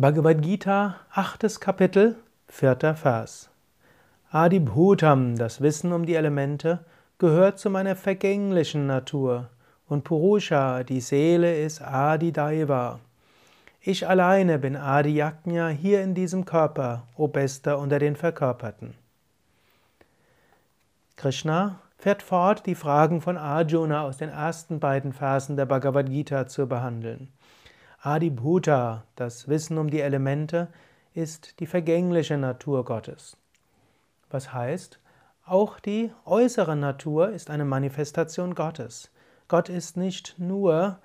Bhagavad Gita, achtes Kapitel, vierter Vers. Adibhutam, das Wissen um die Elemente, gehört zu meiner vergänglichen Natur. Und Purusha, die Seele, ist Adidaiva. Ich alleine bin Adi Yajna hier in diesem Körper, o Bester unter den Verkörperten. Krishna fährt fort, die Fragen von Arjuna aus den ersten beiden Versen der Bhagavad Gita zu behandeln. Adibhuta, das Wissen um die Elemente, ist die vergängliche Natur Gottes. Was heißt, auch die äußere Natur ist eine Manifestation Gottes. Gott ist nicht nur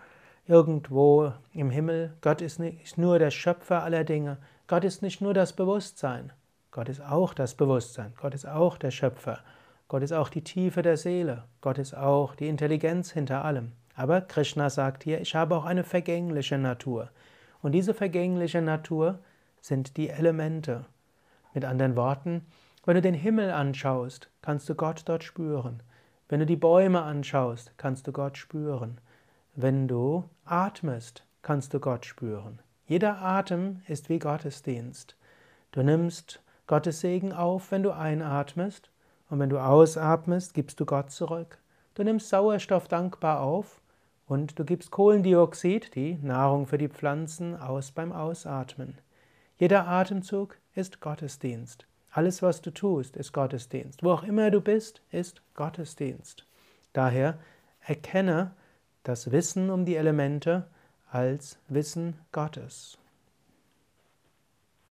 irgendwo im Himmel, Gott ist nicht nur der Schöpfer aller Dinge, Gott ist nicht nur das Bewusstsein, Gott ist auch das Bewusstsein, Gott ist auch der Schöpfer, Gott ist auch die Tiefe der Seele, Gott ist auch die Intelligenz hinter allem. Aber Krishna sagt hier, ich habe auch eine vergängliche Natur. Und diese vergängliche Natur sind die Elemente. Mit anderen Worten, wenn du den Himmel anschaust, kannst du Gott dort spüren. Wenn du die Bäume anschaust, kannst du Gott spüren. Wenn du atmest, kannst du Gott spüren. Jeder Atem ist wie Gottesdienst. Du nimmst Gottes Segen auf, wenn du einatmest, und wenn du ausatmest, gibst du Gott zurück. Du nimmst Sauerstoff dankbar auf und du gibst Kohlendioxid, die Nahrung für die Pflanzen, aus beim Ausatmen. Jeder Atemzug ist Gottesdienst. Alles, was du tust, ist Gottesdienst. Wo auch immer du bist, ist Gottesdienst. Daher erkenne das Wissen um die Elemente als Wissen Gottes.